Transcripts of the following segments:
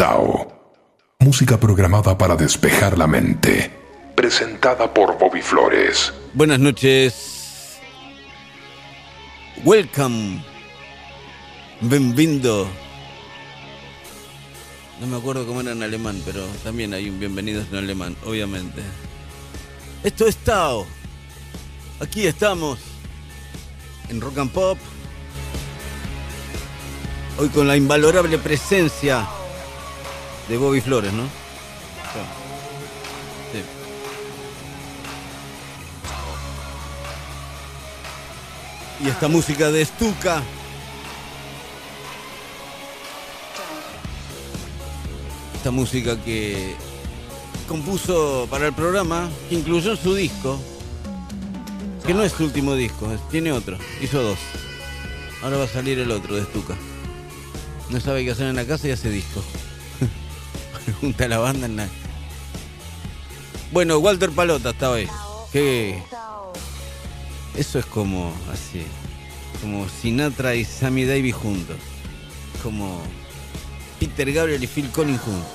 Tao. Música programada para despejar la mente. Presentada por Bobby Flores. Buenas noches. Welcome. Bienvenido. No me acuerdo cómo era en alemán, pero también hay un bienvenido en alemán, obviamente. Esto es Tao. Aquí estamos. En Rock and Pop. Hoy con la invalorable presencia de Bobby Flores, ¿no? Sí. Y esta música de Stuka. Esta música que compuso para el programa, que incluyó en su disco, que no es su último disco, tiene otro, hizo dos. Ahora va a salir el otro de Stuka. No sabe qué hacer en la casa y hace disco. Pregunta la banda en la... Bueno, Walter Palota ahí. Que eso es como así, como Sinatra y Sammy Davis juntos, como Peter Gabriel y Phil Collins juntos.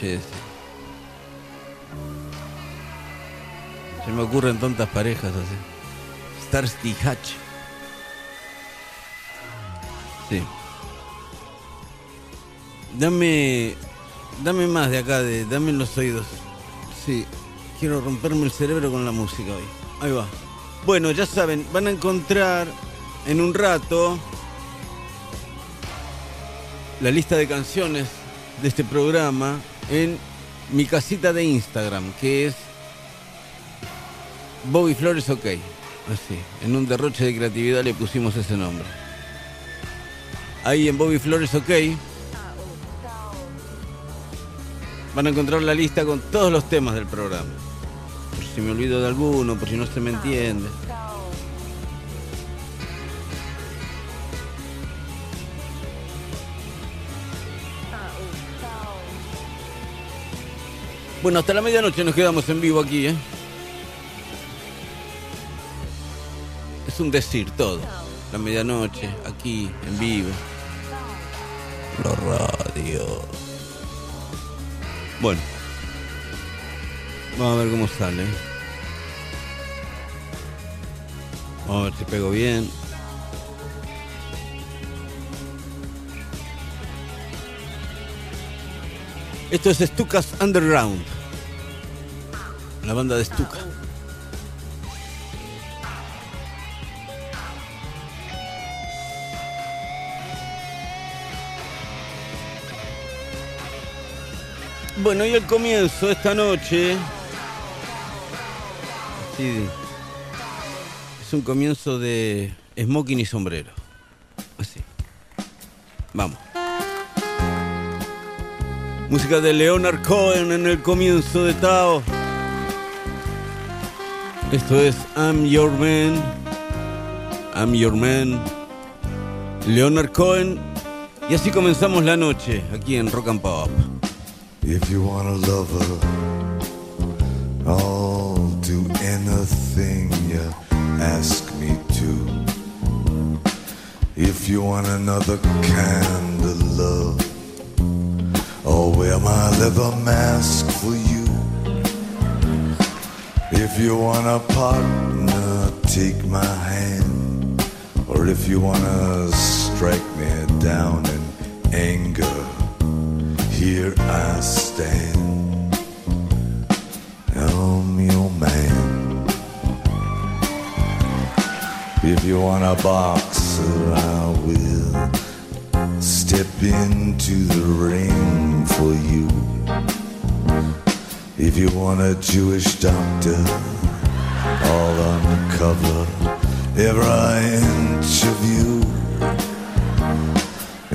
Se me ocurren tantas parejas así. Starsky Hatch. Sí. Dame. Dame más de acá, de, dame los oídos. Sí. Quiero romperme el cerebro con la música hoy. Ahí va. Bueno, ya saben, van a encontrar en un rato la lista de canciones de este programa en mi casita de Instagram, que es Bobby Flores OK. Así, en un derroche de creatividad le pusimos ese nombre. Ahí en Bobby Flores OK van a encontrar la lista con todos los temas del programa. Por si me olvido de alguno, por si no se me entiende. Bueno, hasta la medianoche nos quedamos en vivo aquí, ¿eh? Es un decir todo. La medianoche, aquí, en vivo. La radio. Bueno. Vamos a ver cómo sale. Vamos a ver si pego bien. Esto es Stukas Underground. La banda de Stuka. Bueno, y el comienzo esta noche. Sí, es un comienzo de smoking y sombrero. Así. Vamos. Música de Leonard Cohen en el comienzo de Tao. Esto es I'm Your Man. I'm Your Man. Leonard Cohen. Y así comenzamos la noche aquí en Rock and Pop. If you want a lover, I'll do anything you ask me to. If you want another kind of love, I'll wear my leather mask for you. If you want a partner, take my hand. Or if you want to strike me down in anger, here I stand. I'm your man. If you want a boxer, I will step into the ring for you. If you want a Jewish doctor, I'll uncover every inch of you.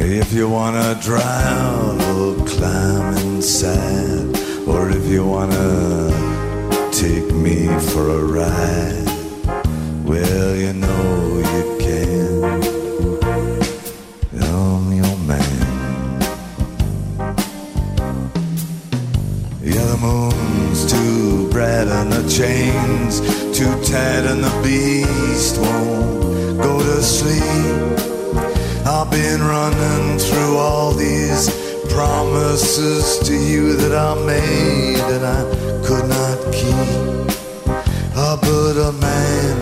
If you wanna drive or climb inside, or if you wanna take me for a ride, well, you know you can. I'm your man. Yeah, the moon's too bright and the chains too tight and the beast promises to you that I made that I could not keep. Ah, oh, but a man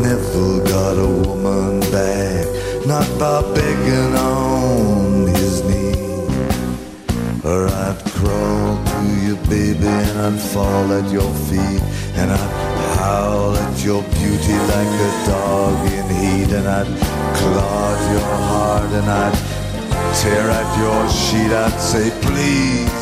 never got a woman back, not by begging on his knee. Or I'd crawl to you, baby, and I'd fall at your feet, and I'd howl at your beauty like a dog in heat, and I'd claw at your heart, and I'd tear at your sheet, I'd say, please.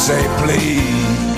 say please.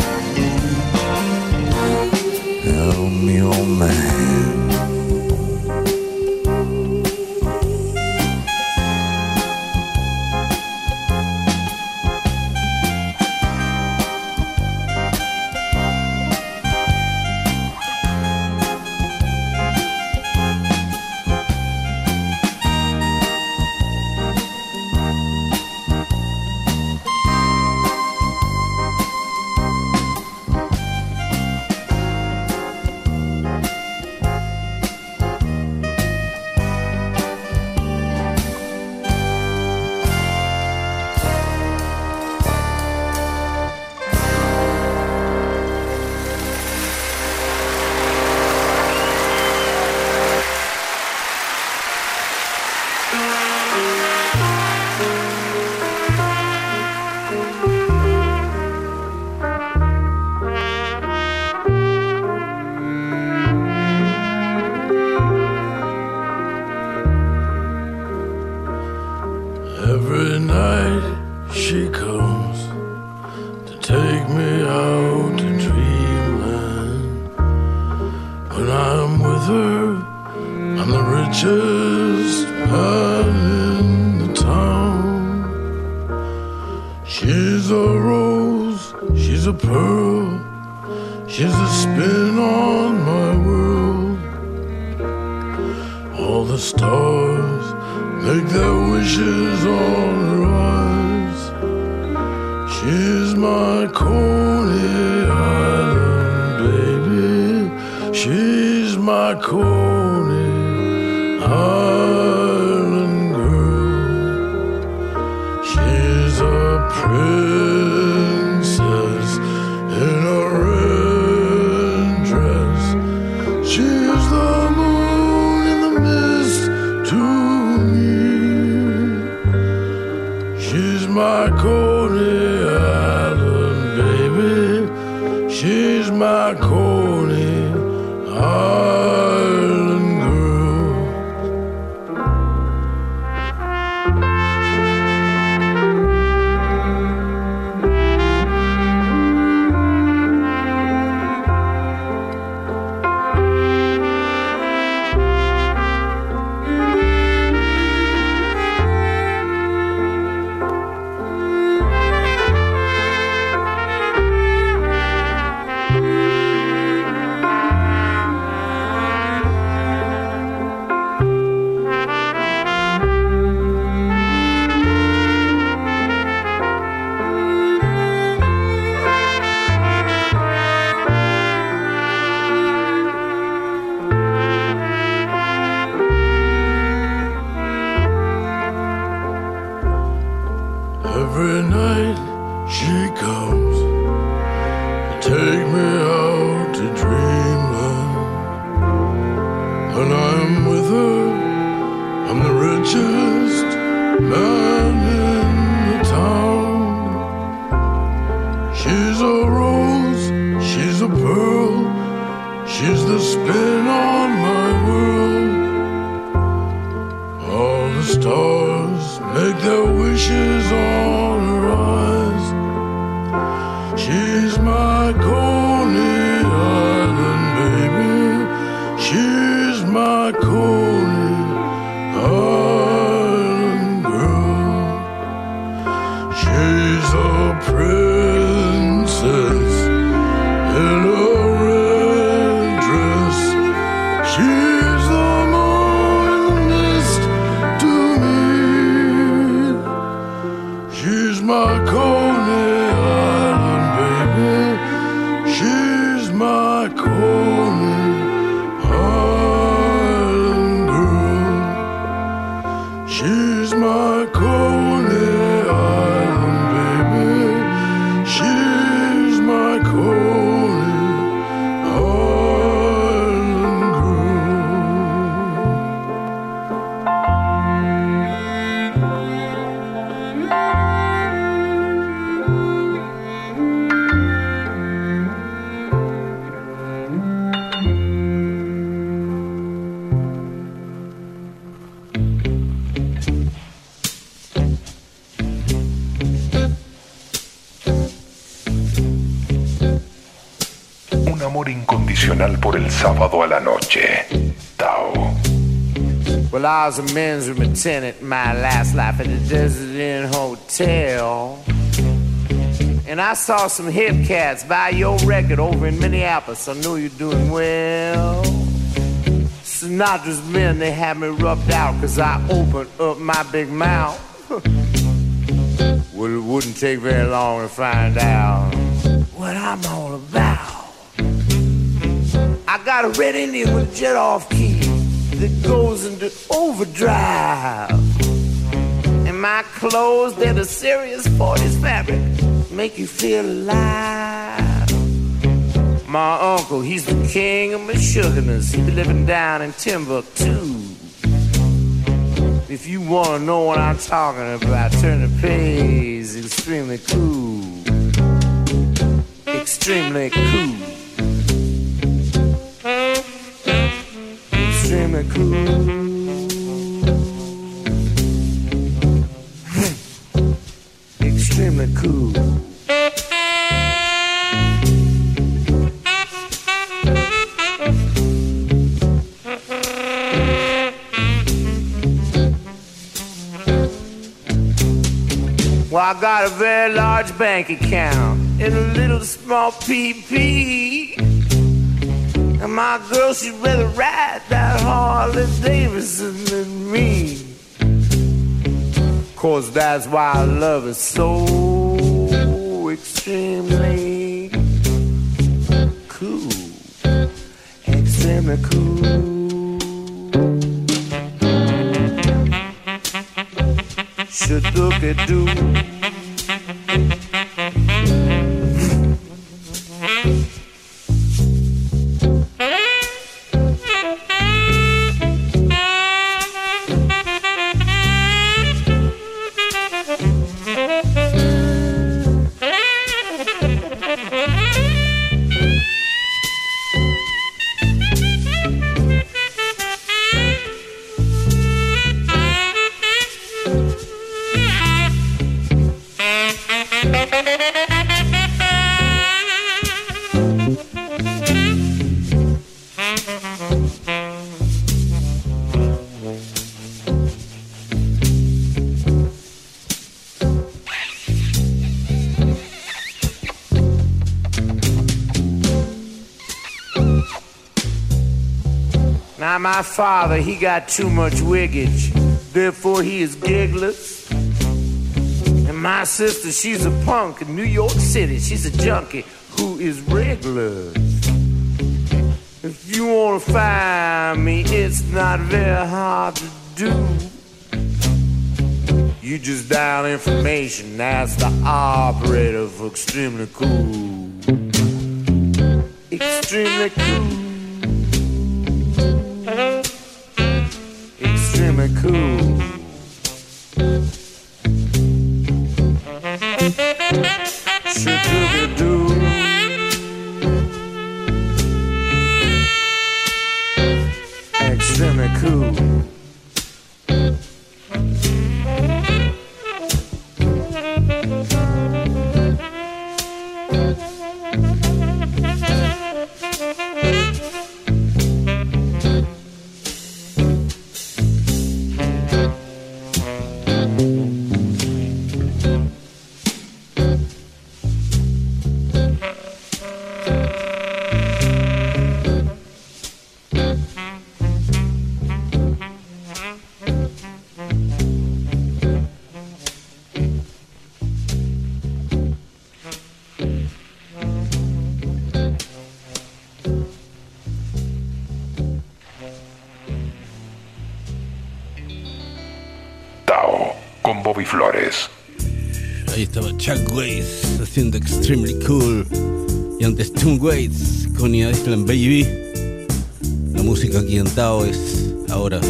Stars make their wishes on I was a men's room attendant my last life at the Desert Inn Hotel. And I saw some hip cats buy your record over in Minneapolis. I know you're doing well. Sinatra's men, they had me rubbed out because I opened up my big mouth. well, it wouldn't take very long to find out what I'm all about. I got a red Indian with a jet off key that goes into overdrive. And my clothes, they're the serious 40s fabric, make you feel alive. My uncle, he's the king of Meshuggahs. He be living down in Timbuktu. If you wanna know what I'm talking about, turn the page. Extremely cool. Extremely cool. Extremely cool. Hmm. Extremely cool. Well, I got a very large bank account and a little small PP. And my girl, she'd rather ride that Harley Davidson than me. Cause that's why I love it so extremely cool. Extremely cool. Should look at do. My father, he got too much wiggage, therefore he is gigless. And my sister, she's a punk in New York City. She's a junkie who is regular. If you wanna find me, it's not very hard to do. You just dial information, that's the operator for extremely cool. Extremely cool. Island Baby. La música aquí en Tao es ahora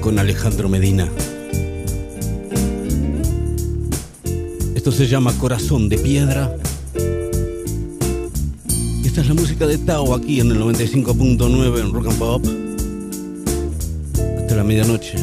con Alejandro Medina. Esto se llama Corazón de Piedra. Esta es la música de Tao aquí en el 95.9 en Rock and Pop. Hasta la medianoche.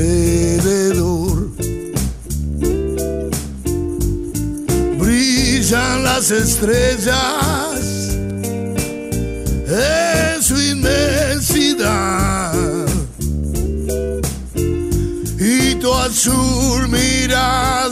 Alrededor. Brillan las estrellas en su inmensidad. Y tu azul mirada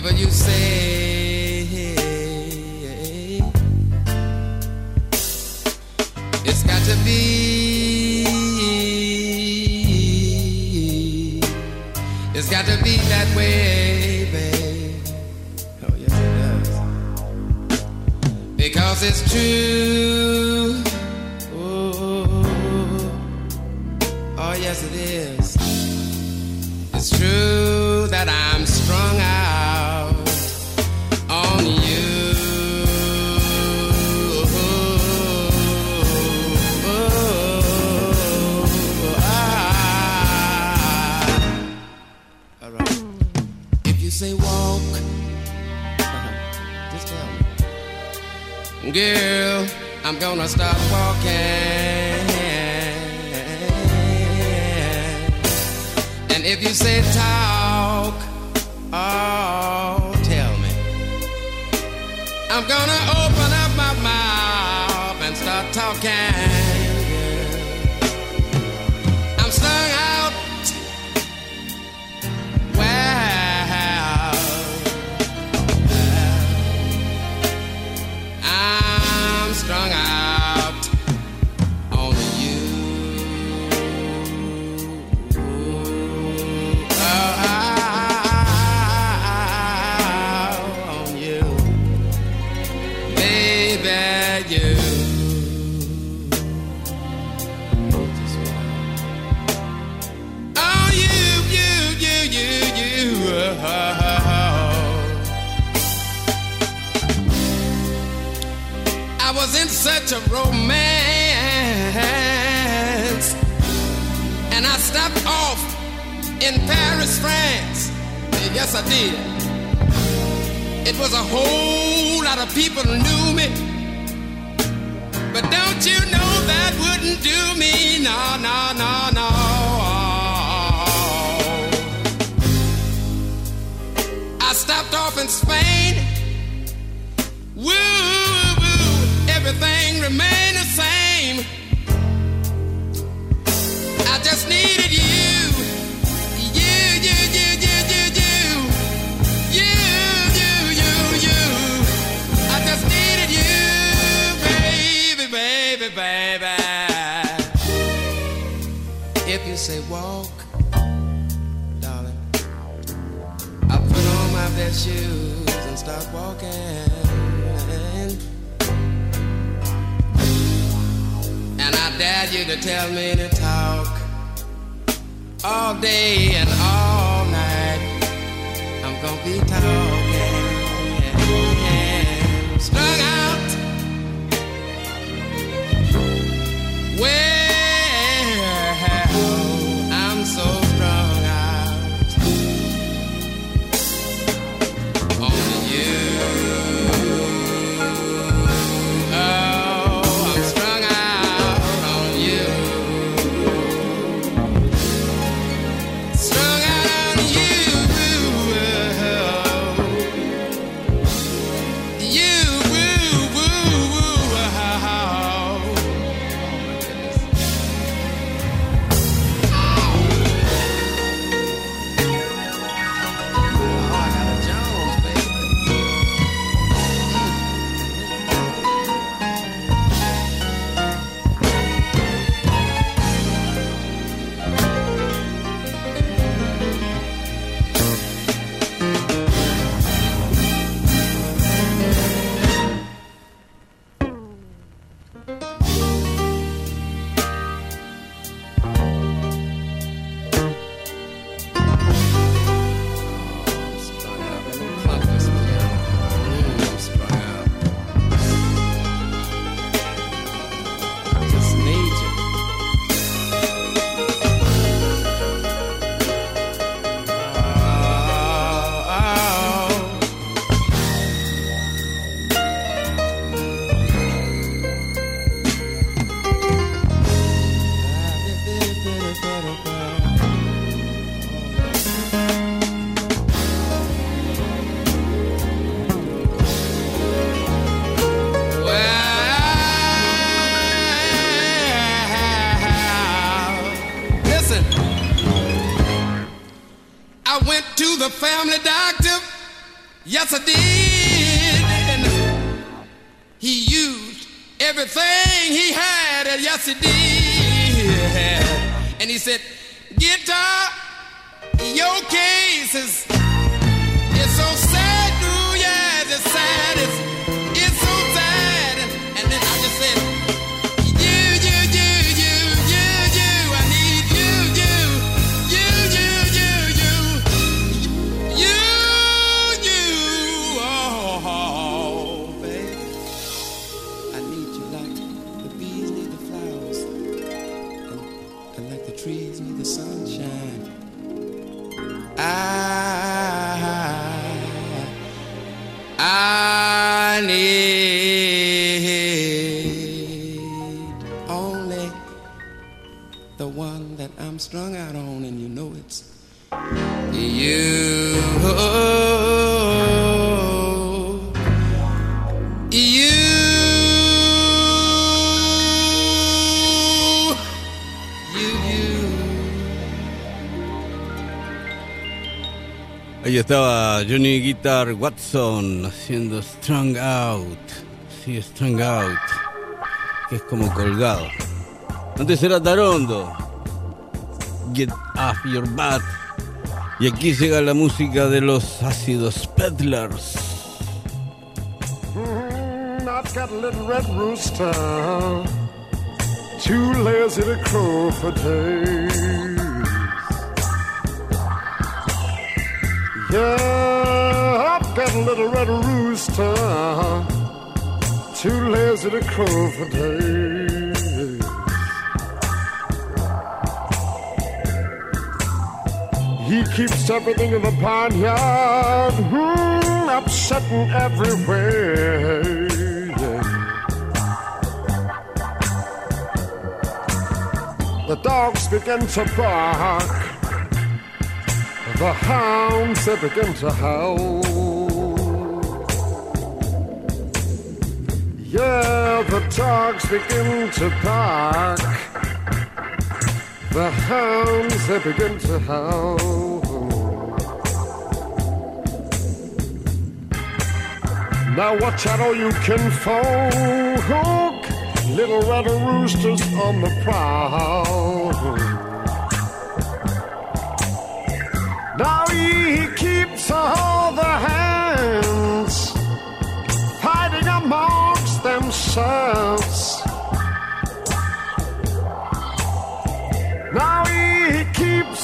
whatever you say. It's got to be. It's got to be that way, babe. Oh yes, it does. Because it's true. And if you say talk, oh, tell me. I'm gonna Yes, I did. It was a whole lot of people knew me. But don't you know that wouldn't do me? No, no, no, no. I stopped off in Spain. Woo, woo, woo. everything remained the same. shoes and start walking. And I dare you to tell me to talk all day and all night. I'm gonna be talking. Yes, I did. And he used everything he had. And yes, he did. And he said, Guitar, your case is, I'm out on, and you know it's. Ahí estaba Johnny Guitar Watson haciendo Strung Out. Sí, Strung Out. Que es como colgado. Antes era Tarondo. Get off your butt. Y aquí llega la música de los ácidos peddlers. Mm, I've got a little red rooster, too lazy to crow for days. Yeah, I've got a little red rooster, too lazy to crow for days. He keeps everything in the barnyard, hmm, upsetting everywhere. The dogs begin to bark, the hounds they begin to howl. Yeah, the dogs begin to bark. The hounds they begin to howl. Now watch out, all you kinfolk! Little red roosters on the prowl. Now he keeps all the hands fighting amongst themselves.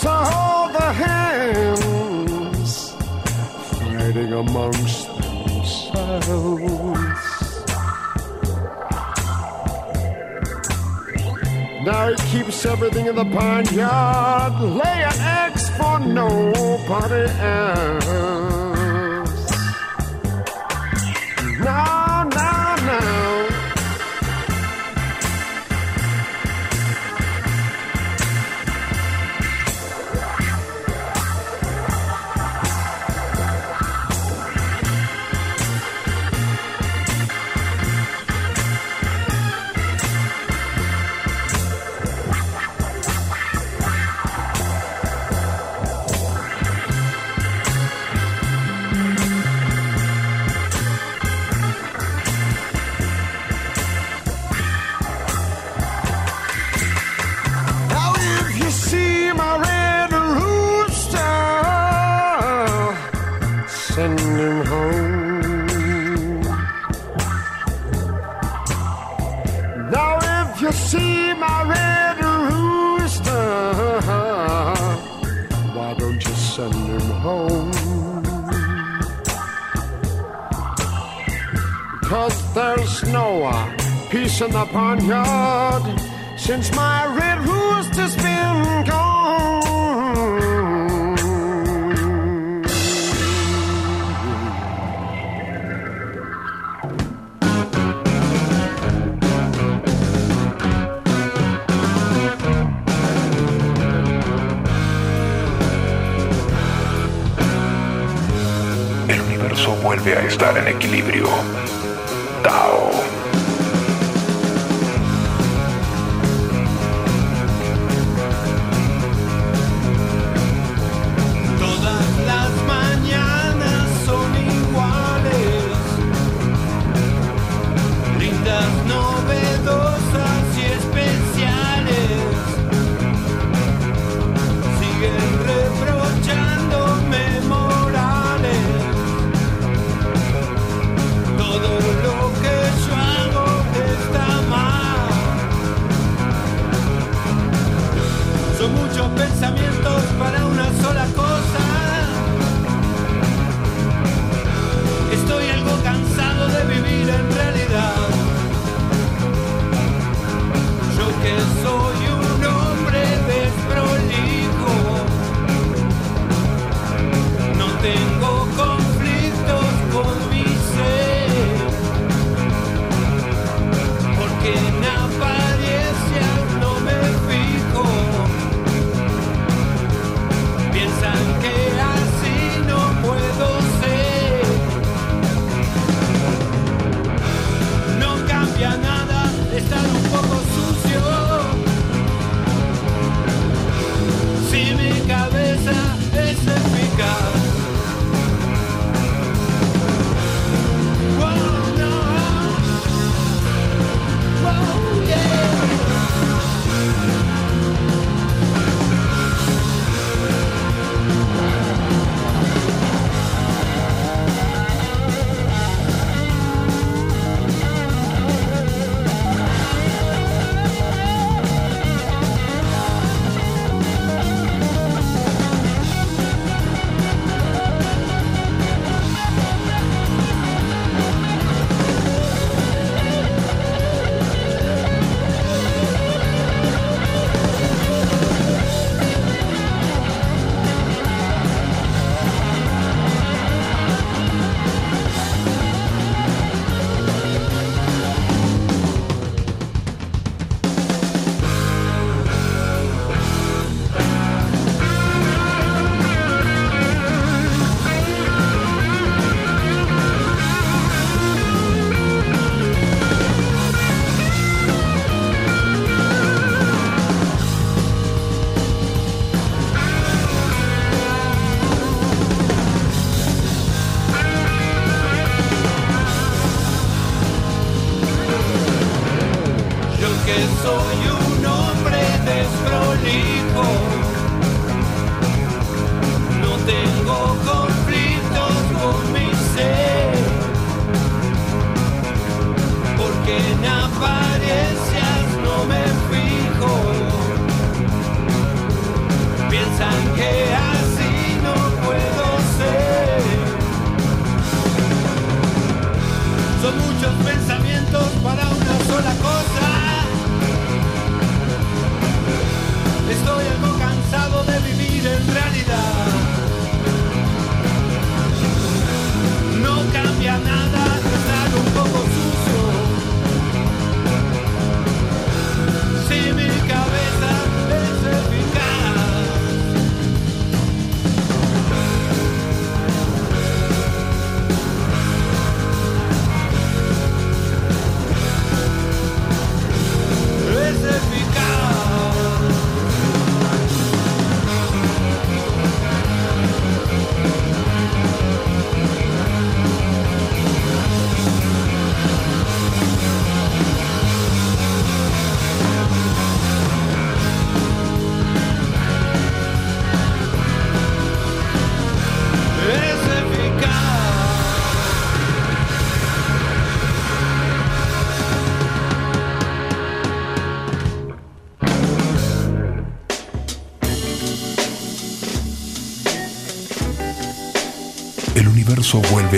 All the hands fighting amongst themselves. Now he keeps everything in the pine barnyard, laying eggs for nobody else. Now, the barnyard since my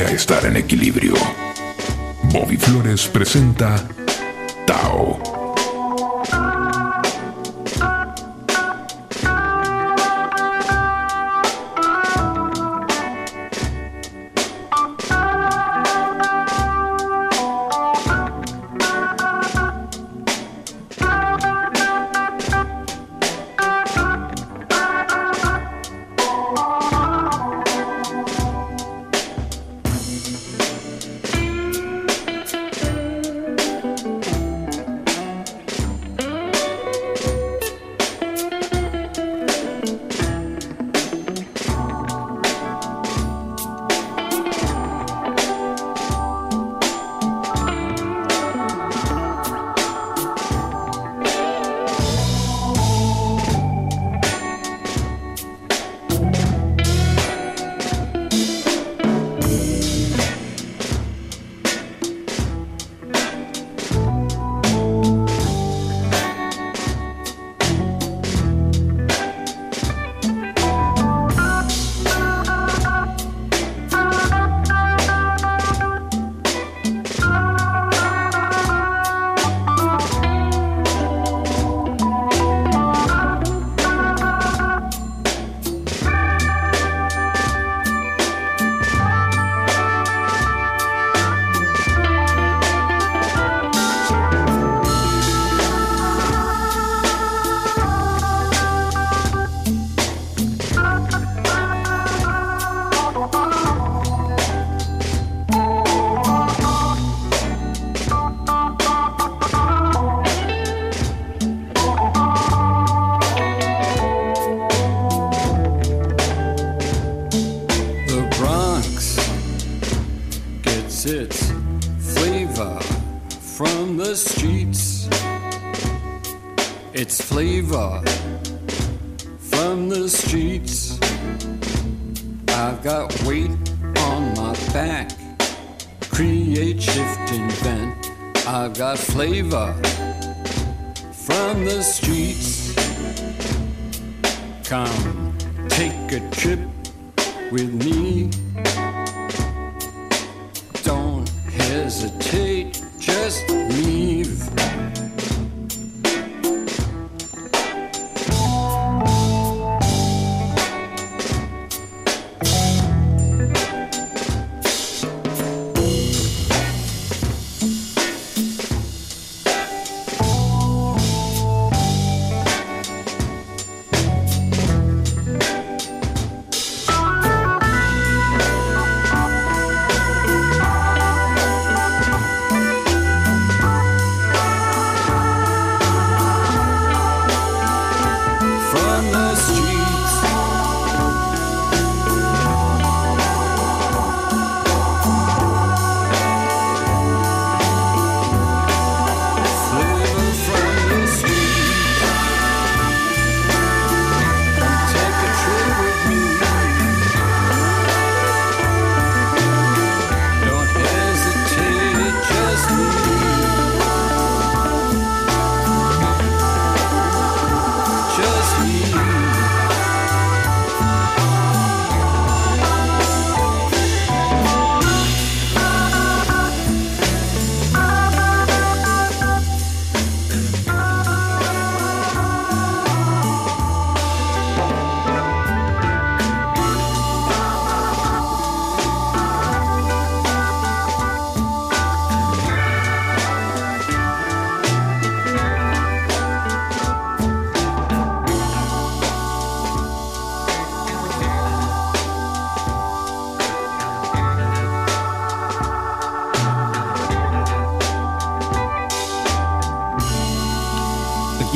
a estar en equilibrio. Bobby Flores presenta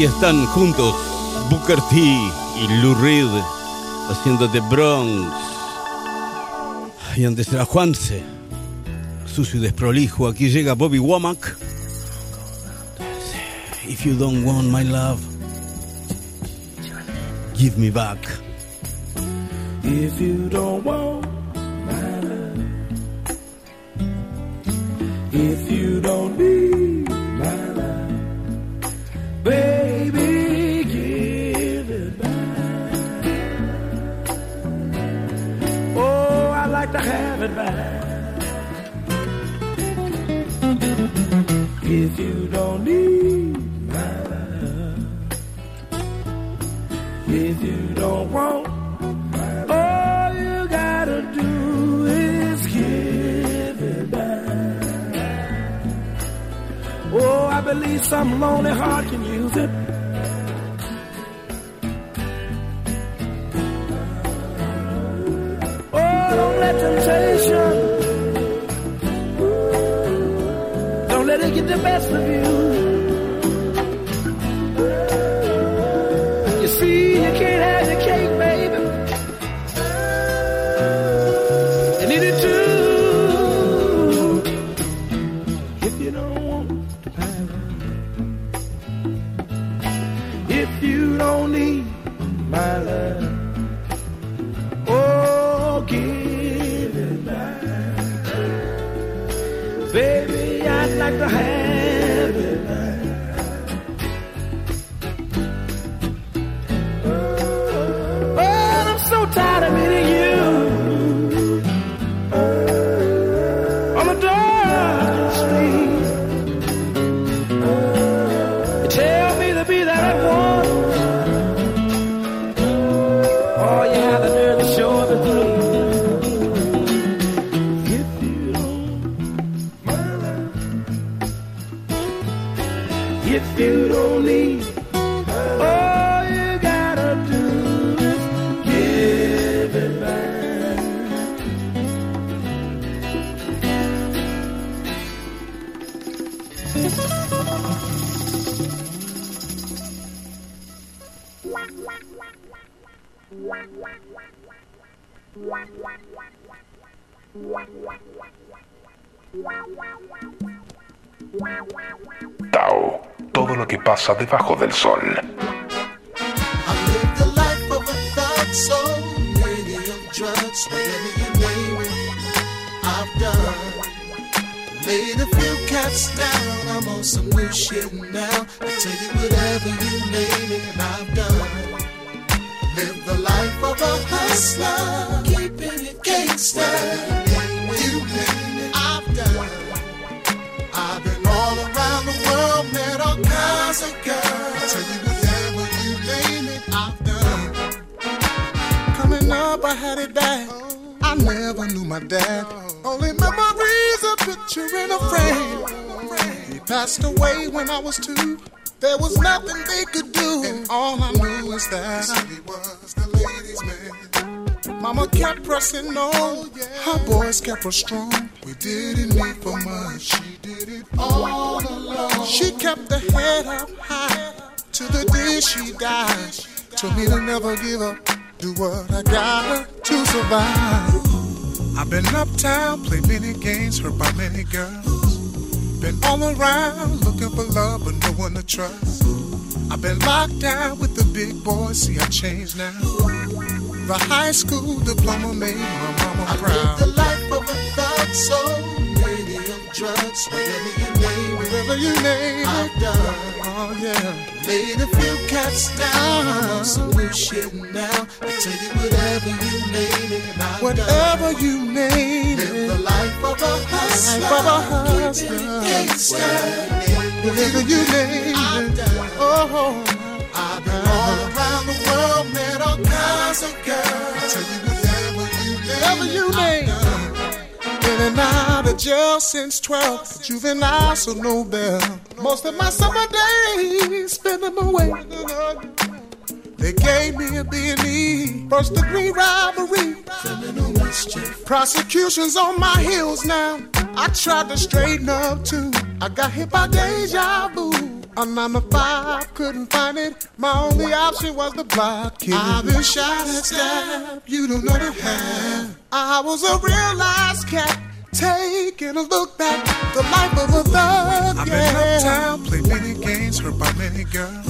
Aquí están juntos Booker T y Lou Reed haciendo The Bronx. Y antes era Juanse, sucio y desprolijo. Aquí llega Bobby Womack. If you don't want my love, give me back. If you don't want temptation. Don't let it get the best of you. refajos del sol. Kept her strong. We didn't need for much. She did it all alone. She kept her head up high. To the day she died. Told me to never give up. Do what I gotta to survive. I've been uptown, played many games, hurt by many girls. Been all around looking for love, but no one to trust. I've been locked down with the big boys, see I changed now. The high school diploma made my mama proud. So many of drugs, whatever you name, whatever you name, I've done. Oh yeah, laid a few cats down, some new shit now. I tell you whatever you name it, and I've whatever done. you name it. Live the life of a hustler, life of a hustler, gangster, whatever you name it. Oh, I've been all around the world, met all kinds of girls. I tell you whatever you name, whatever you name. In and out of jail since 12, juvenile, so no bail. Most of my summer days, spend them away. They gave me a B&E, first degree robbery. Criminal mischief. Prosecution's on my heels now. I tried to straighten up too. I got hit by deja vu. A nine to five, couldn't find it. My only option was the block kid. I've been shot and stabbed, you don't know the half. I was a real life cat. Taking a look back, the life of a thug. I've been uptown, played many games, hurt by many girls.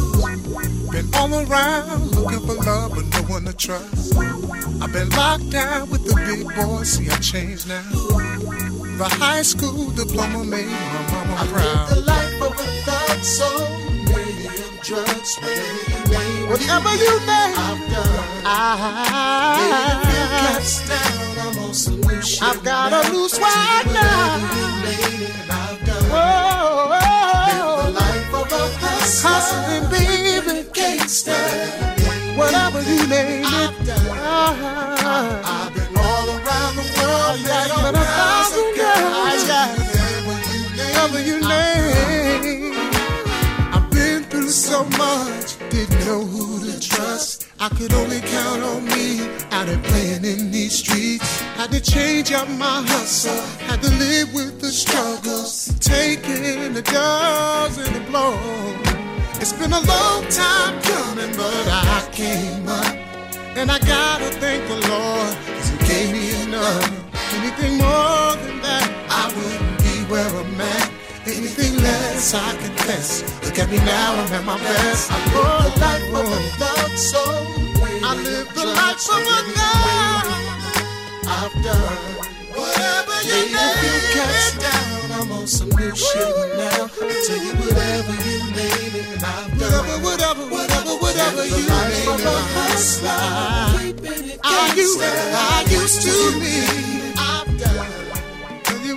Been all around looking for love, but no one to trust. I've been locked down with the big boys, see I changed now. The high school diploma made my mama proud. I the life of a thug, so of drugs, whatever you name, whatever you name, I've done. I, I down, I'm on shit I've got now. a new swag now. Whoa, whoa, the life of a hustler, hustling, baby, gangster, whatever you name it. I've done. Uh-huh. I've been all around the world, met all kinds of girls. Whatever you name. So much, didn't know who to trust. I could only count on me out there playing in these streets. Had to change up my hustle, had to live with the struggles, taking the dubs and the blows. It's been a long time coming, but I came up. And I gotta thank the Lord, cause He gave me enough. Anything more than that, I wouldn't be where I'm at. Anything less, I confess. Look at me now, I'm at my best. I live the life of a thug, so I live the life of a thug. I've done whatever you need. you cast down, I'm on some new shit now. I tell you whatever you name it, and I've done whatever, whatever, whatever, you name it. I'm hustler. I used, I used to be. I've done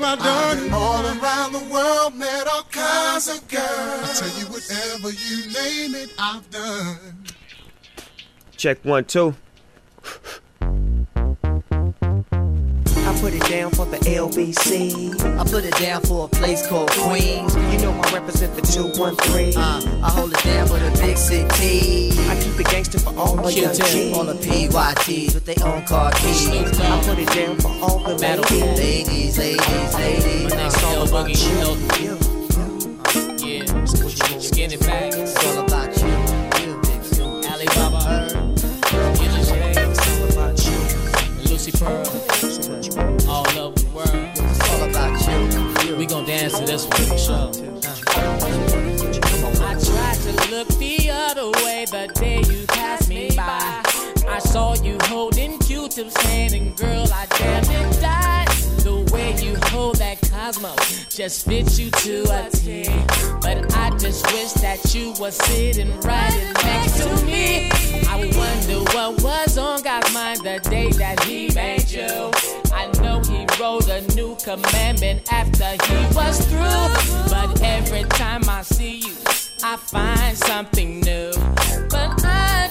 I done I've all around the world, met all kinds of girls. I tell you whatever you name it, I've done. Check one, two. I put it down for the LBC. I put it down for a place called Queens. You know I represent the 213. Uh, I hold it down for the big city. I keep it gangster for all my young kids. All the PYTs with their own car keys. I put it down for all the ladies. Ladies, ladies, ladies. My next all about you. Yeah, skinny back. It's all about you. you. Alibaba. Lucy Pearl, We gon' dance to this one sure. Uh. I tried to look the other way the day you passed me by. I saw you holding Q-tips hand and girl, I damn it died. The way you hold that Cosmo just fits you to a T. But I just wish that you were sitting right next to me. I wonder what was on God's mind the day that He made you. Wrote a new commandment after He was through. But every time I see you, I find something new. But I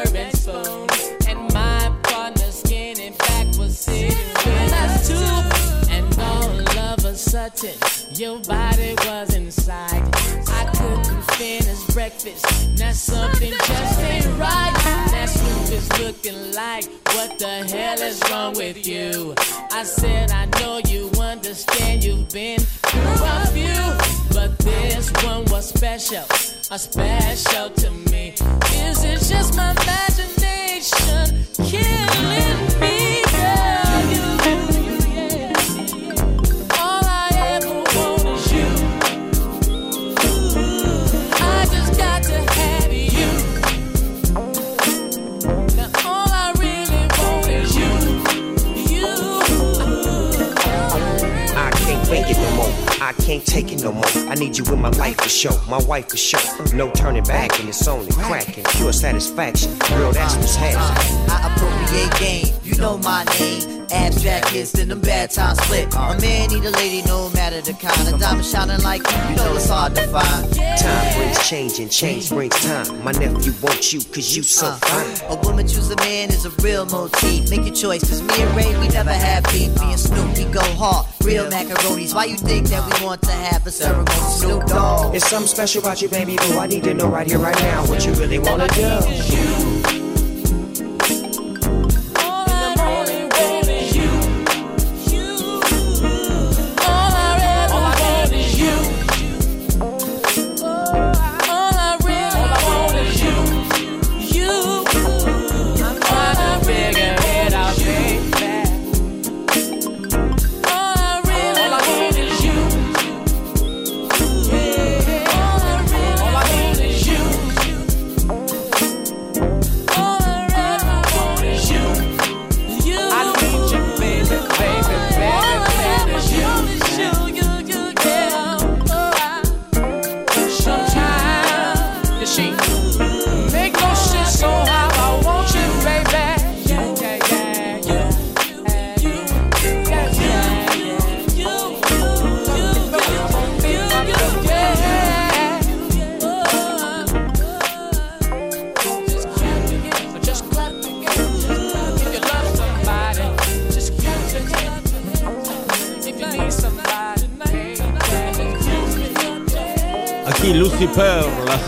the spoon, and my partner skinny back was sitting with us too. And all of a sudden, your body was inside. I couldn't finish breakfast. Now something just ain't right. Now Snoop is looking like, what the hell is wrong with you? I said, I know you understand you've been through a few, but this one was special, a special to me. Is it just my imagination killing me, girl? You, can't take it no more. I need you in my life for sure. My wife for sure. No turning back, and it's only cracking. Pure satisfaction. Girl, that's what's happening. I appropriate game, know my name. Abstract hits, then them bad times split. A man need a lady, no matter the kind of diamond shining like you, you know it's hard to find. Time brings change, and change brings time. My nephew wants you, cause you so uh, fine. A woman choose a man is a real motif. Make your choice, cause me and Ray, we never have beef. Me and Snoop, we go hard. Real macaronis. Why you think that we want to have a ceremony? Snoop Dogg. It's something special about you, baby boo. I need to know right here, right now, what you really wanna do.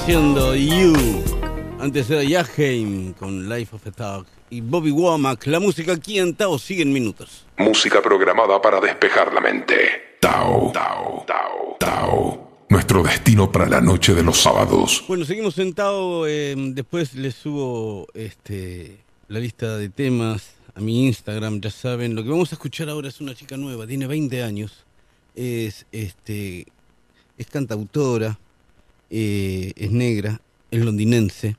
Haciendo You. Antes era Yaheim con Life of a Thug. Y Bobby Womack. La música aquí en Tao sigue en minutos. Música programada para despejar la mente. Tao, Tao, Tao, Tao. Nuestro destino para la noche de los sábados. Bueno, seguimos sentados. eh, después les subo este, la lista de temas a mi Instagram. Ya saben, lo que vamos a escuchar ahora es una chica nueva. Tiene 20 años. Es, este, es cantautora. Eh, es negra. Es londinense.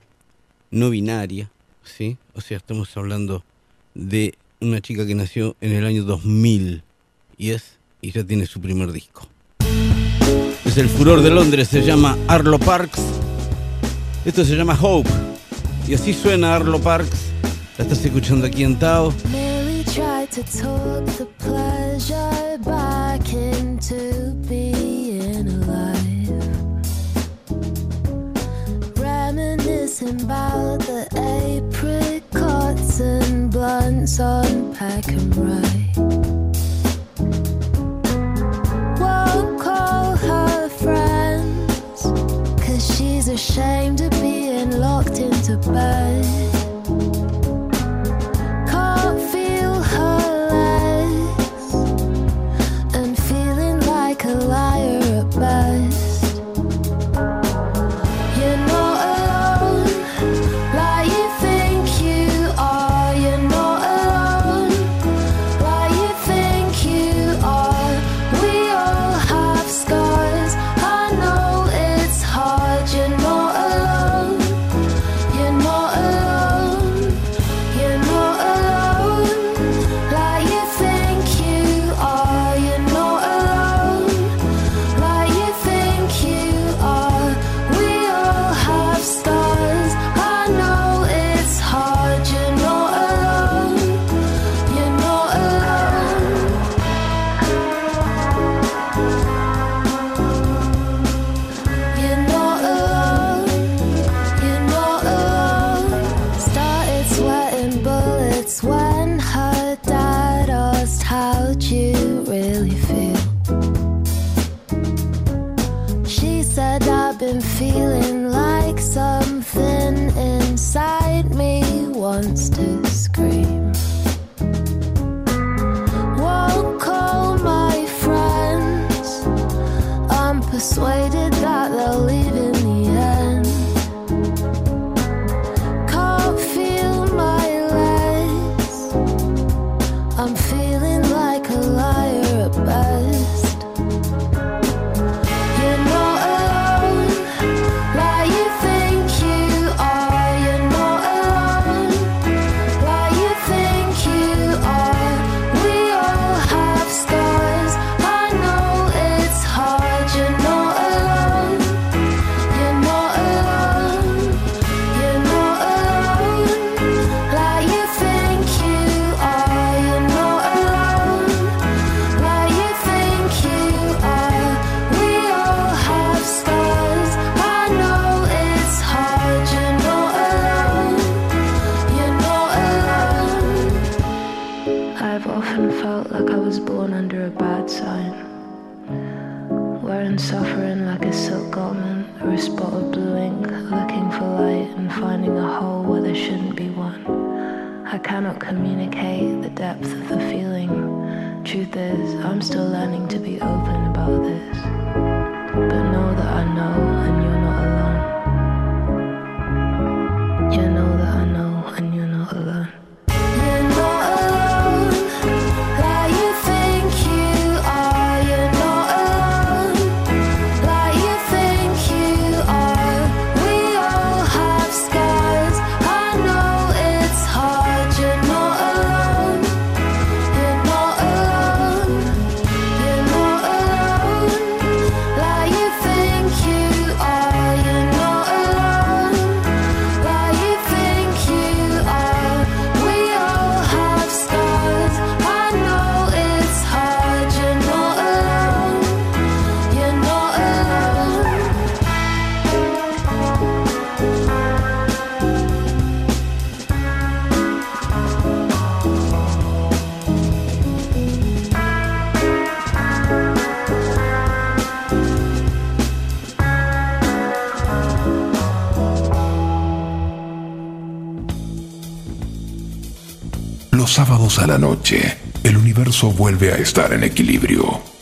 No binaria. ¿sí? O sea, estamos hablando de una chica que nació en el año 2000. Y es, y ya tiene su primer disco. Es el furor de Londres, se llama Arlo Parks. Esto se llama Hope. Y así suena Arlo Parks. La estás escuchando aquí en Tao. Reminiscing about the apricots and blunts on pack and ride. Won't call her friends, cause she's ashamed of being locked into bed. a la noche, el universo vuelve a estar en equilibrio.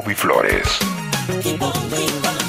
Bobby Flores.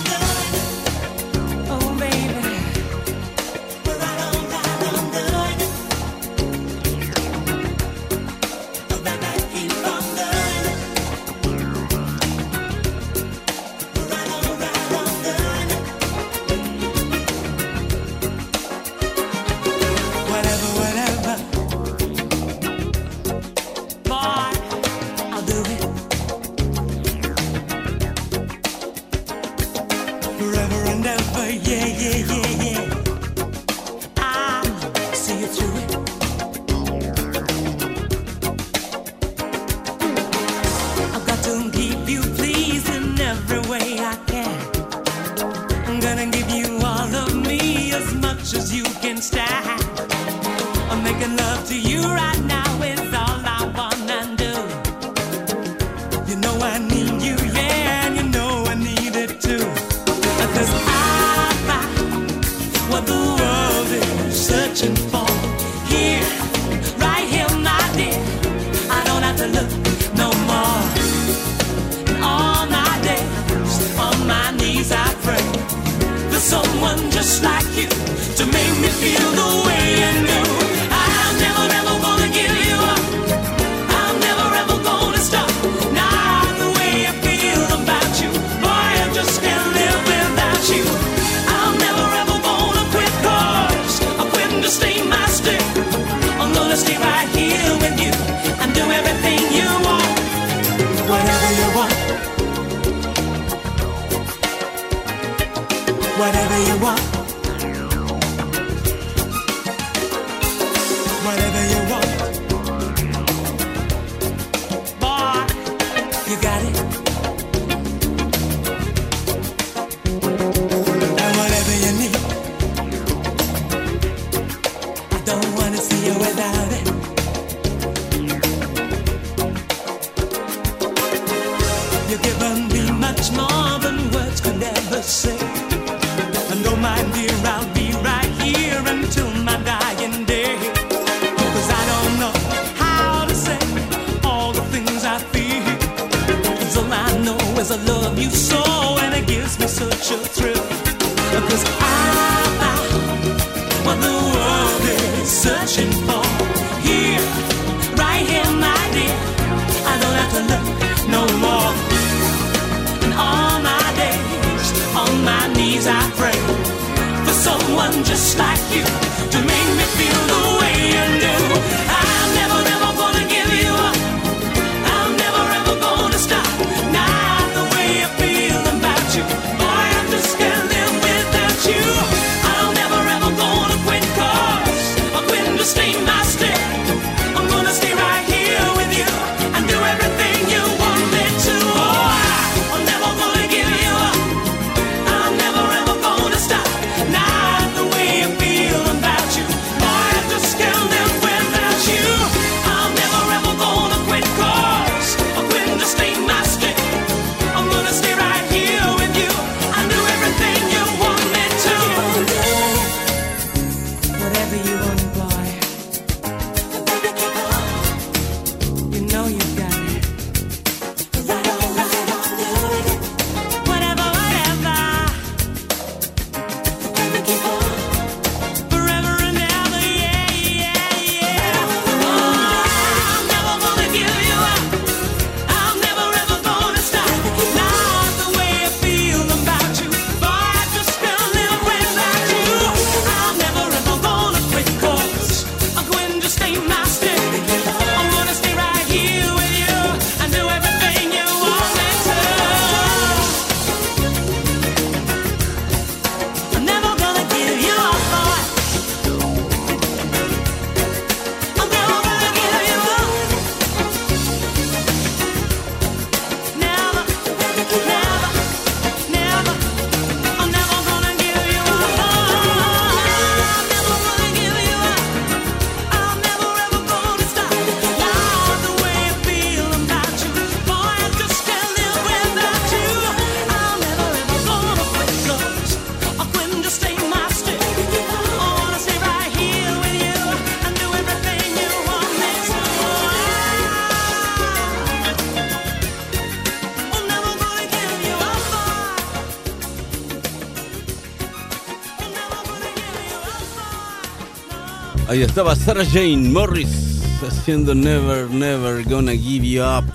estaba Sarah Jane Morris haciendo Never, Never Gonna Give You Up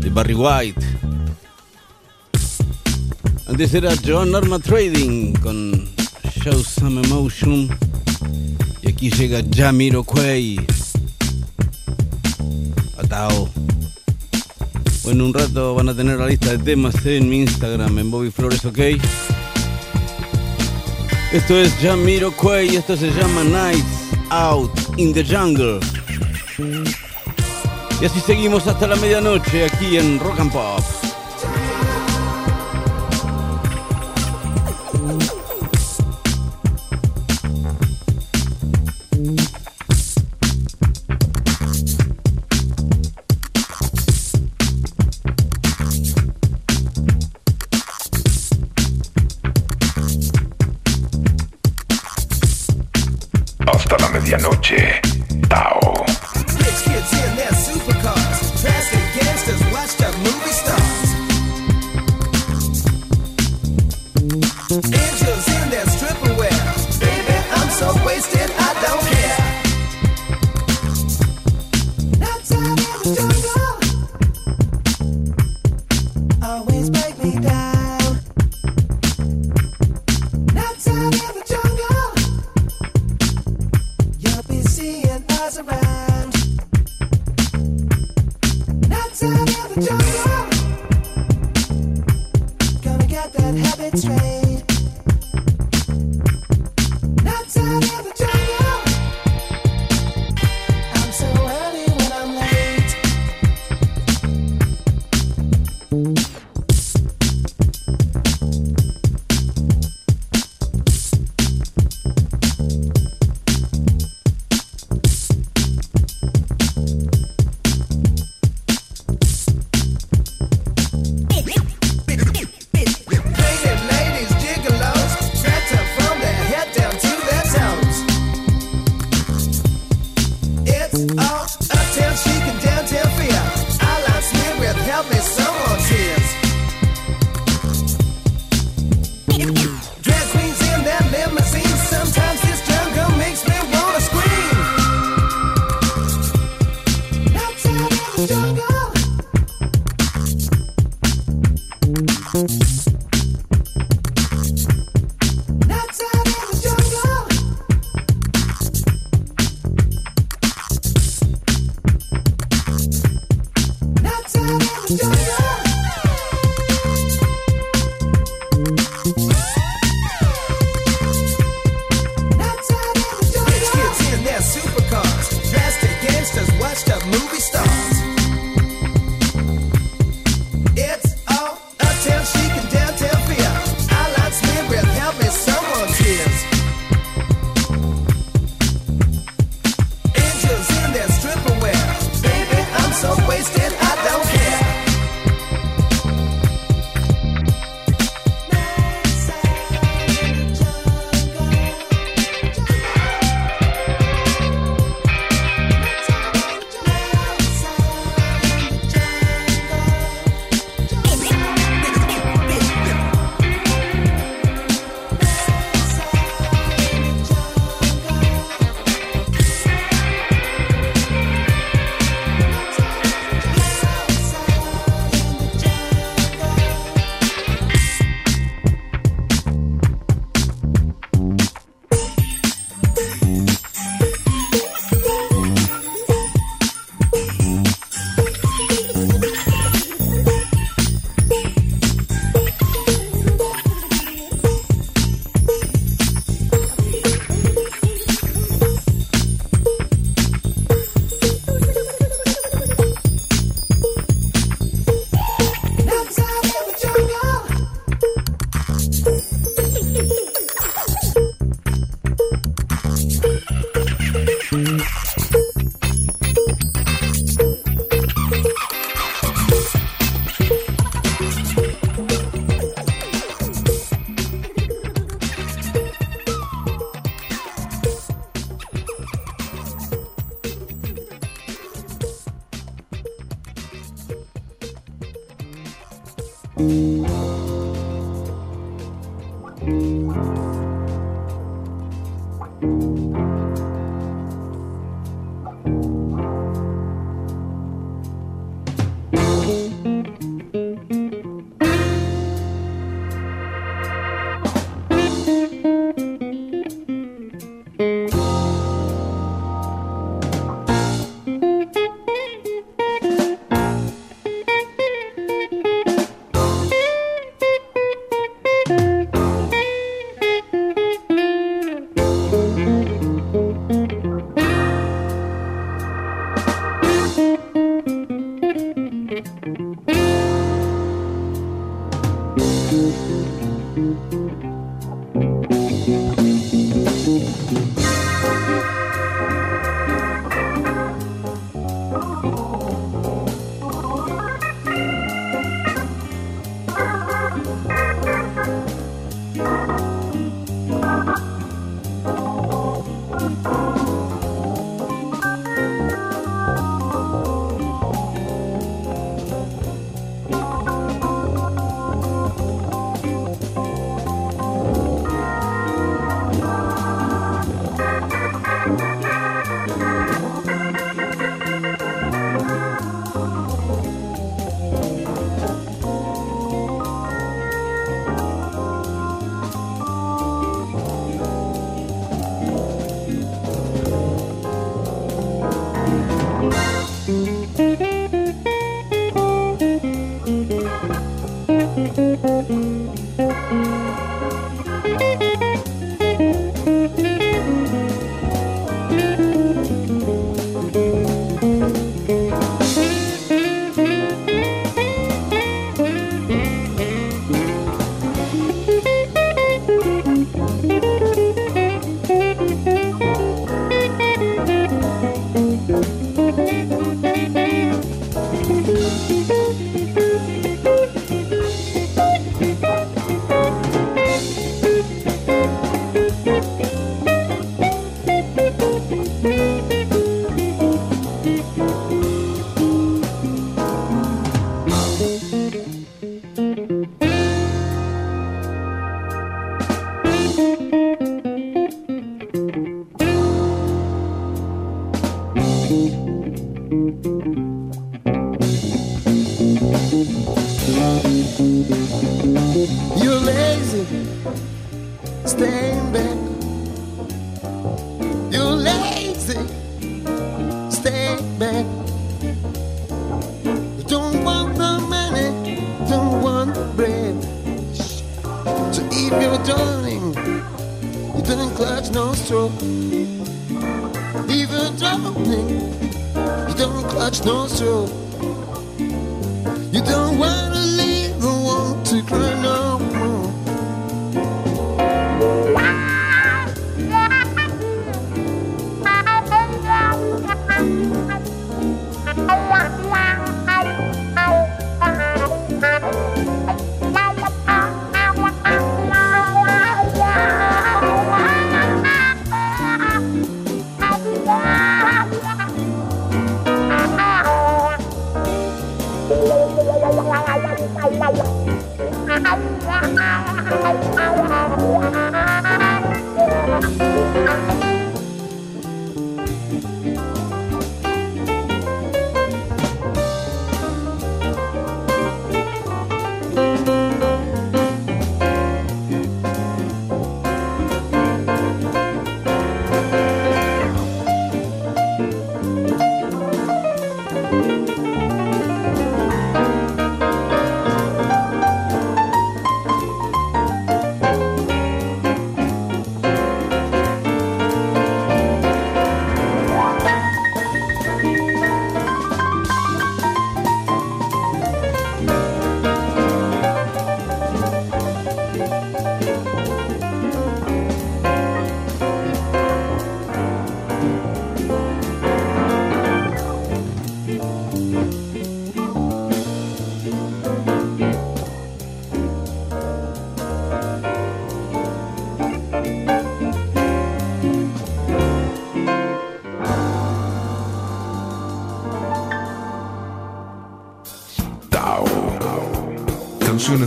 de Barry White. Antes era John Norma Trading con Show Some Emotion. Y aquí llega Jamiro Quay. Atao. Bueno, un rato van a tener la lista de temas en mi Instagram, en Bobby Flores, ok. Esto es Jamiro Quay, esto se llama Nights. Out in the Jungle. Y así seguimos hasta la medianoche aquí en Rock and Pop.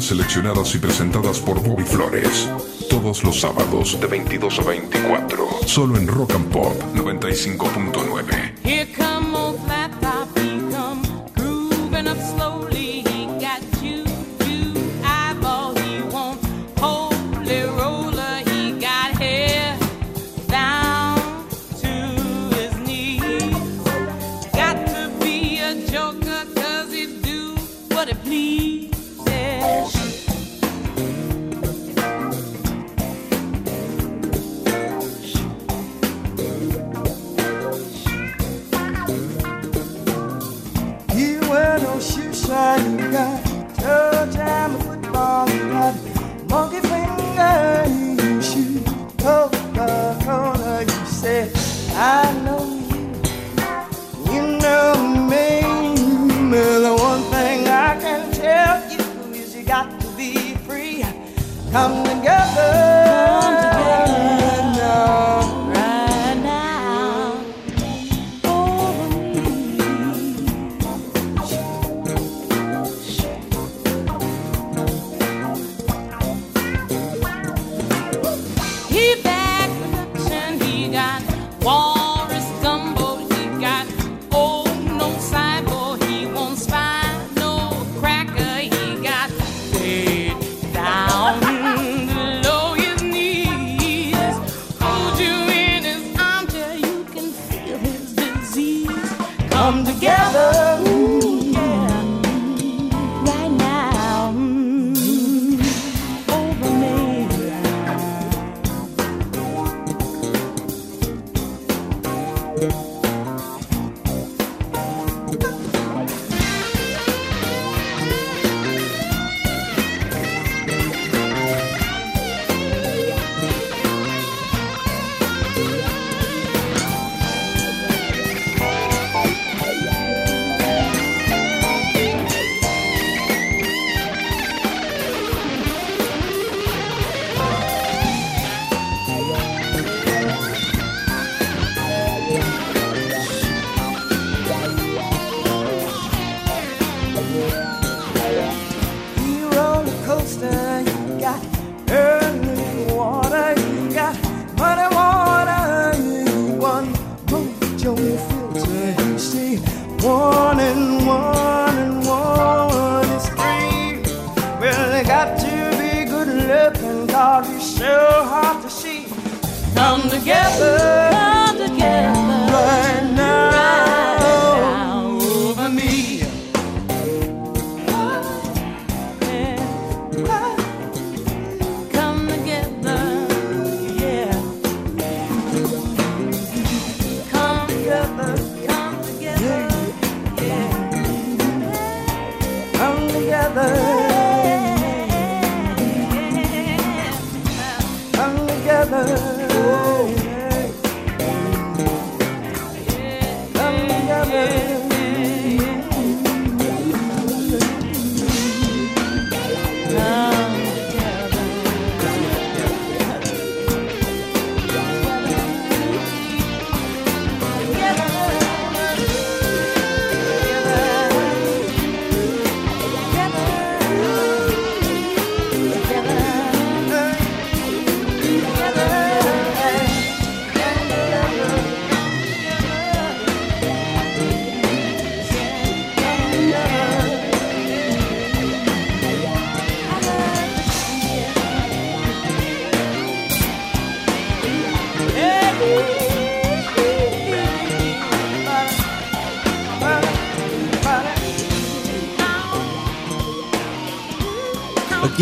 seleccionadas y presentadas por Bobby Flores. Todos los sábados de 22 a 24. Solo en Rock and Pop 95.9.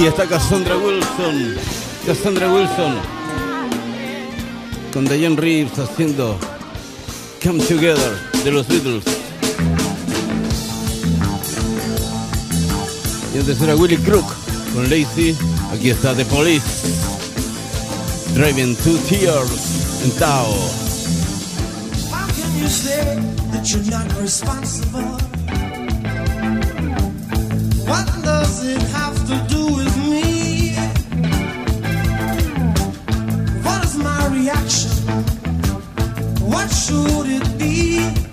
está Cassandra Wilson. Cassandra Wilson. Con Diane Reeves haciendo Come Together de los Beatles. Y antes era Willy Crook con Lazy. Aquí está The Police. Driving Two Tears en Tao. How can you say that you're not responsible? What does it have to do? should it be?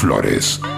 Flores.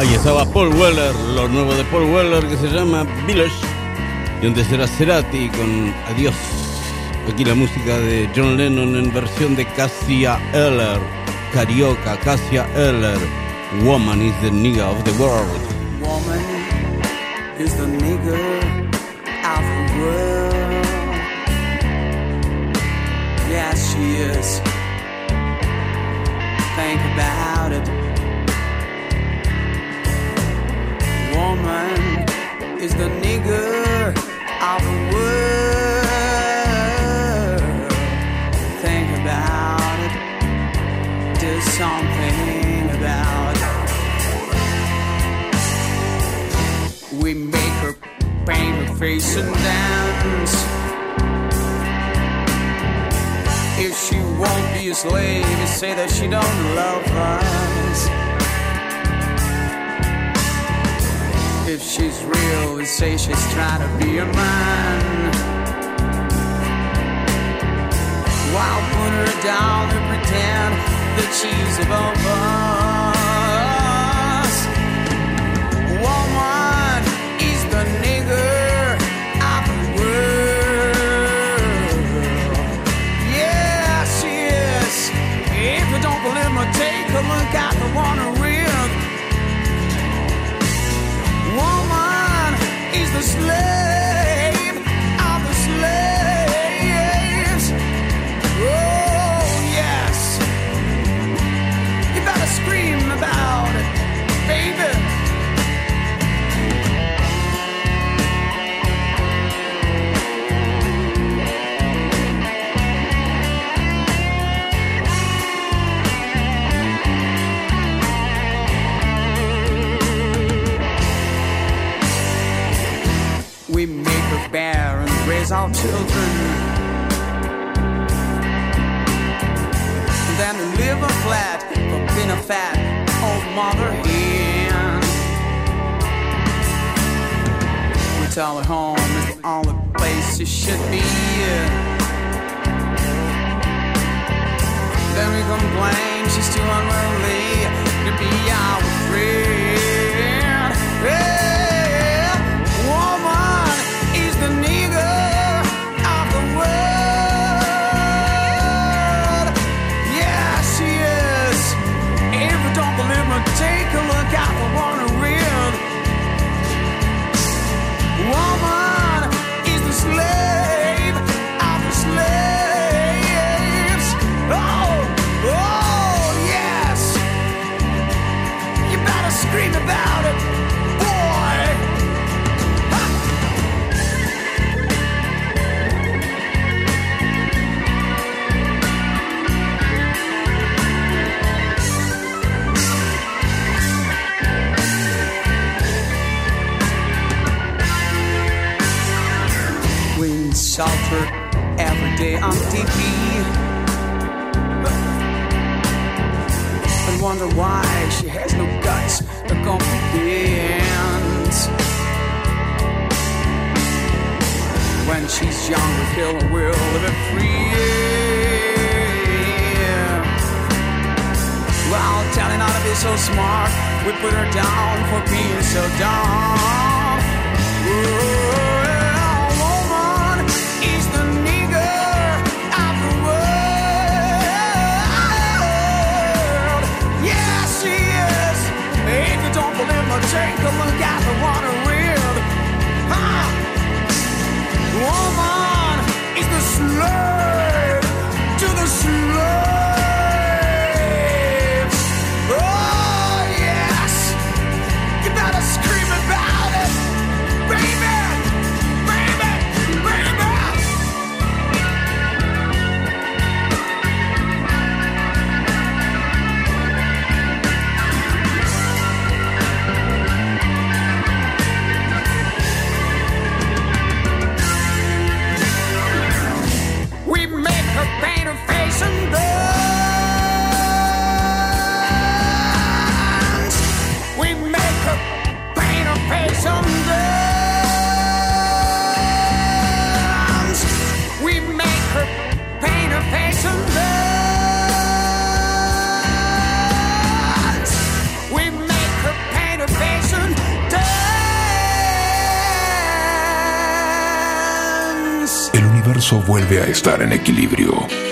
Ahí estaba Paul Weller, lo nuevo de Paul Weller que se llama Village. Y antes era Cerati con Adiós. Aquí la música de John Lennon en versión de Cassia Eller. Carioca, Cassia Eller. Woman is the nigga of the world. Woman is the nigger of the world. Yes, she is. Think about it. Woman is the nigger of the world. Think about it. Do something about it. We make her paint her face and dance. If she won't be a slave, you say that she don't love us. If she's real, we say she's trying to be a man. While put her down and pretend that she's above us. Children. Then we live a flat for being a fat old mother hen. We tell her home is the only place she should be. Then we complain she's too unruly to be our friend. Well, day. And wonder why she has no guts to comprehend. When she's young, we kill her will live it free. While telling her to be so smart, we put her down for being so dumb. A look at the water universo vuelve a estar en equilibrio.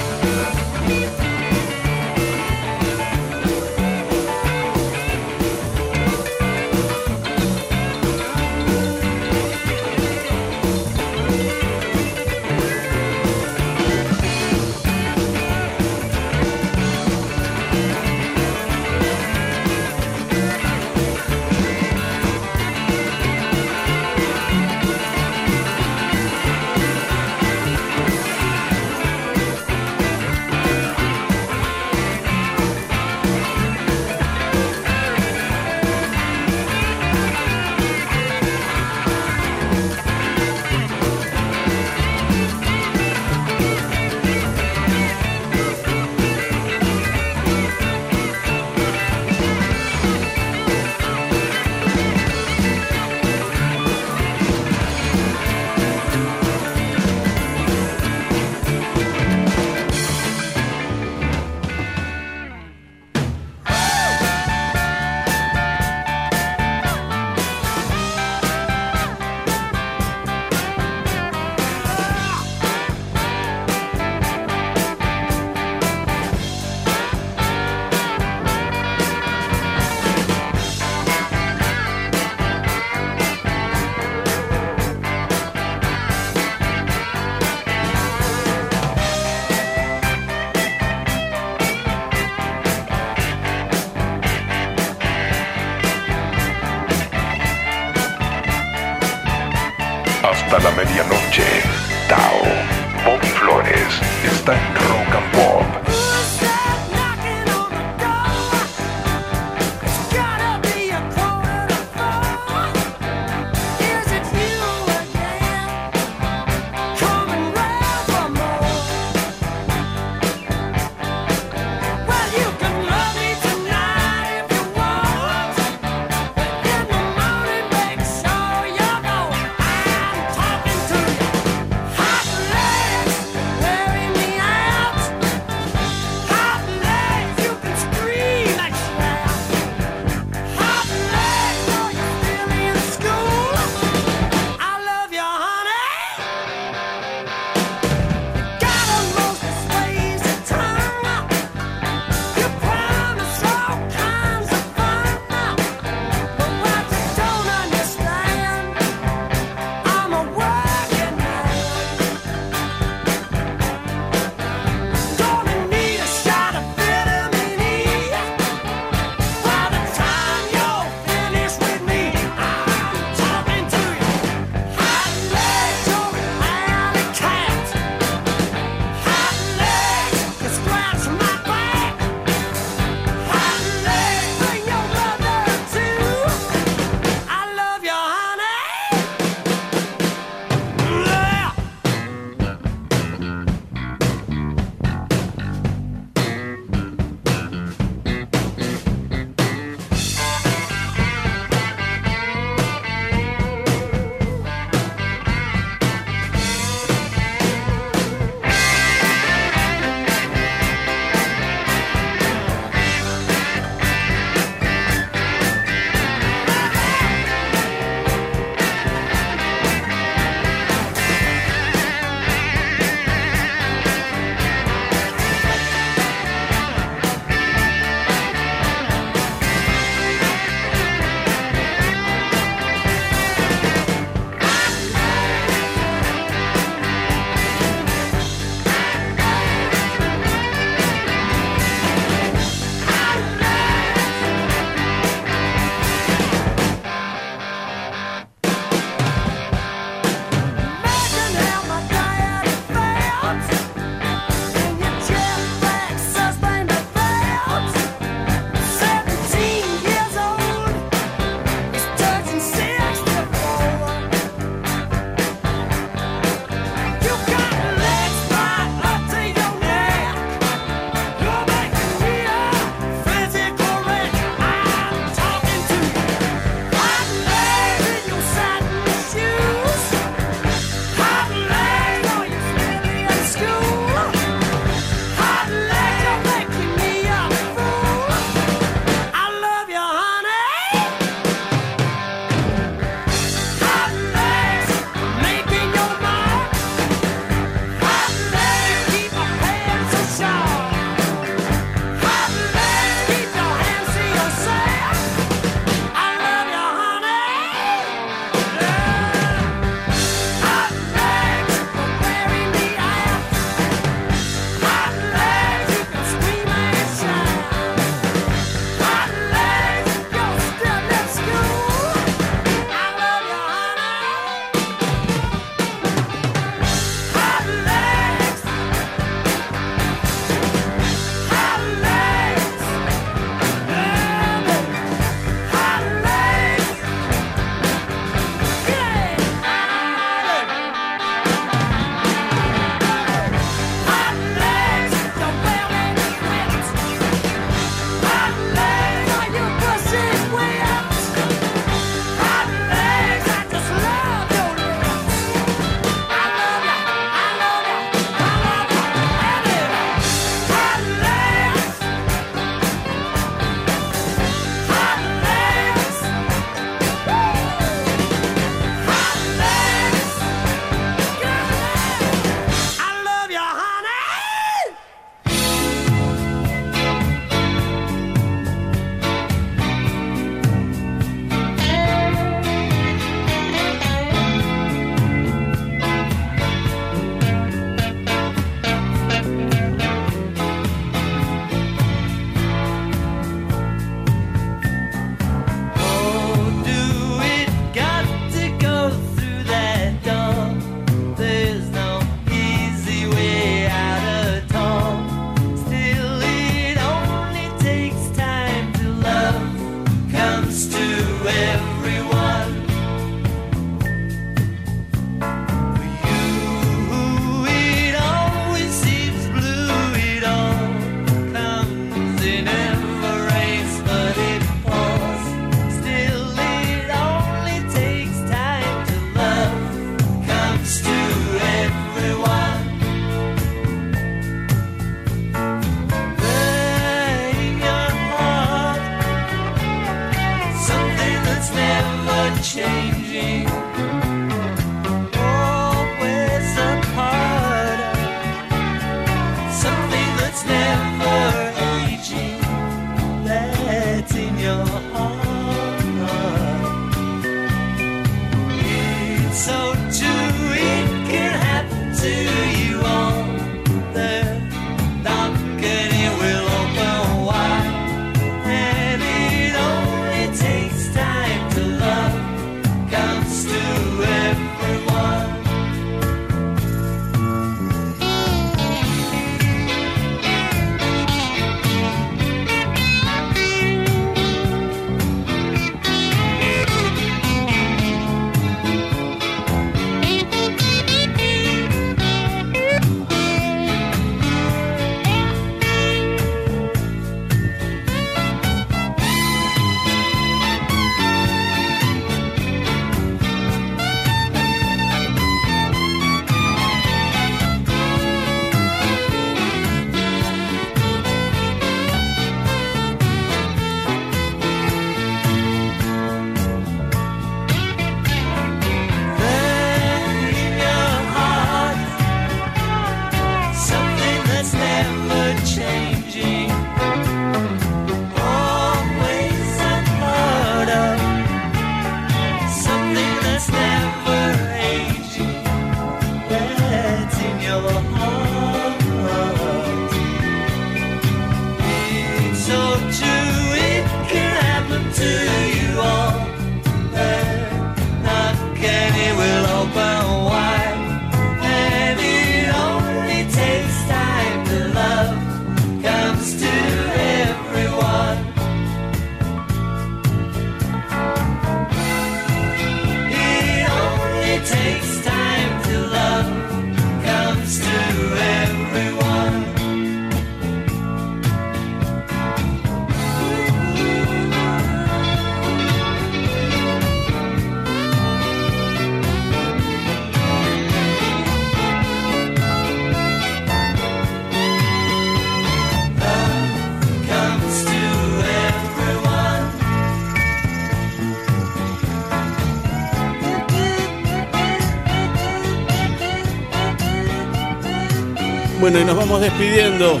Y nos vamos despidiendo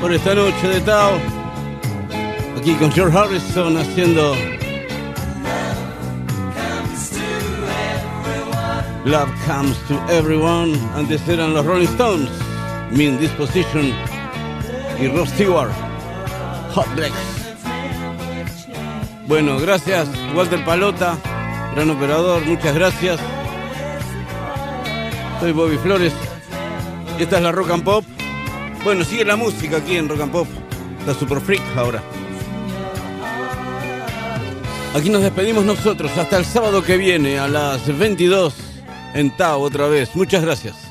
por esta noche de Tao. Aquí con George Harrison haciendo Love Comes to Everyone. Antes eran los Rolling Stones, Mean Disposition y Ross Stewart, Hot Legs. Bueno, gracias Walter Palota, gran operador, muchas gracias. Soy Bobby Flores. Esta es la Rock and Pop. Bueno, sigue la música aquí en Rock and Pop. La Super Freak ahora. Aquí nos despedimos nosotros hasta el sábado que viene a las 22 en Tao otra vez. Muchas gracias.